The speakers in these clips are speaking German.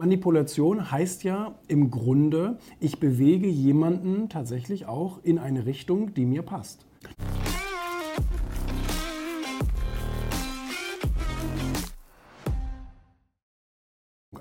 Manipulation heißt ja im Grunde, ich bewege jemanden tatsächlich auch in eine Richtung, die mir passt.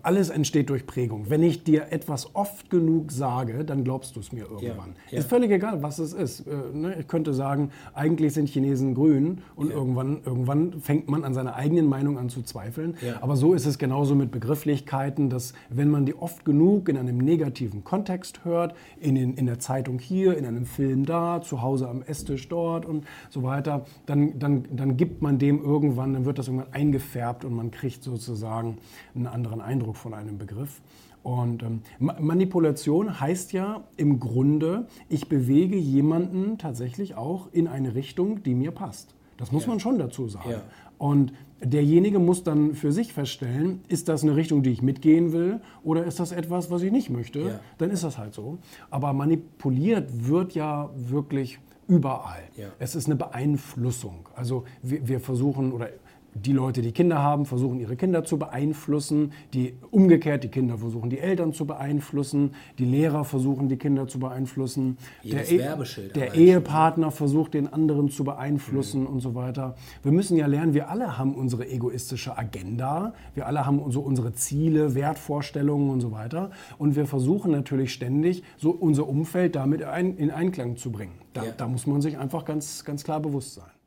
Alles entsteht durch Prägung. Wenn ich dir etwas oft genug sage, dann glaubst du es mir irgendwann. Ja, ja. Ist völlig egal, was es ist. Äh, ne, ich könnte sagen, eigentlich sind Chinesen grün und ja. irgendwann, irgendwann fängt man an seiner eigenen Meinung an zu zweifeln. Aber so ist es genauso mit Begrifflichkeiten, dass wenn man die oft genug in einem negativen Kontext hört, in, den, in der Zeitung hier, in einem Film da, zu Hause am Esstisch dort und so weiter, dann, dann, dann gibt man dem irgendwann, dann wird das irgendwann eingefärbt und man kriegt sozusagen einen anderen Eindruck. Eindruck von einem Begriff. Und ähm, Manipulation heißt ja im Grunde, ich bewege jemanden tatsächlich auch in eine Richtung, die mir passt. Das muss ja. man schon dazu sagen. Ja. Und derjenige muss dann für sich feststellen, ist das eine Richtung, die ich mitgehen will oder ist das etwas, was ich nicht möchte? Ja. Dann ist das halt so. Aber manipuliert wird ja wirklich überall. Es ist eine Beeinflussung. Also wir, wir versuchen oder die Leute, die Kinder haben, versuchen ihre Kinder zu beeinflussen, die umgekehrt die Kinder versuchen die Eltern zu beeinflussen, die Lehrer versuchen die Kinder zu beeinflussen, Jedes der, e der Ehepartner versucht den anderen zu beeinflussen mhm. und so weiter. Wir müssen ja lernen, wir alle haben unsere egoistische Agenda, wir alle haben so unsere Ziele, Wertvorstellungen und so weiter und wir versuchen natürlich ständig so unser Umfeld damit in Einklang zu bringen. Da, ja. da muss man sich einfach ganz, ganz klar bewusst sein.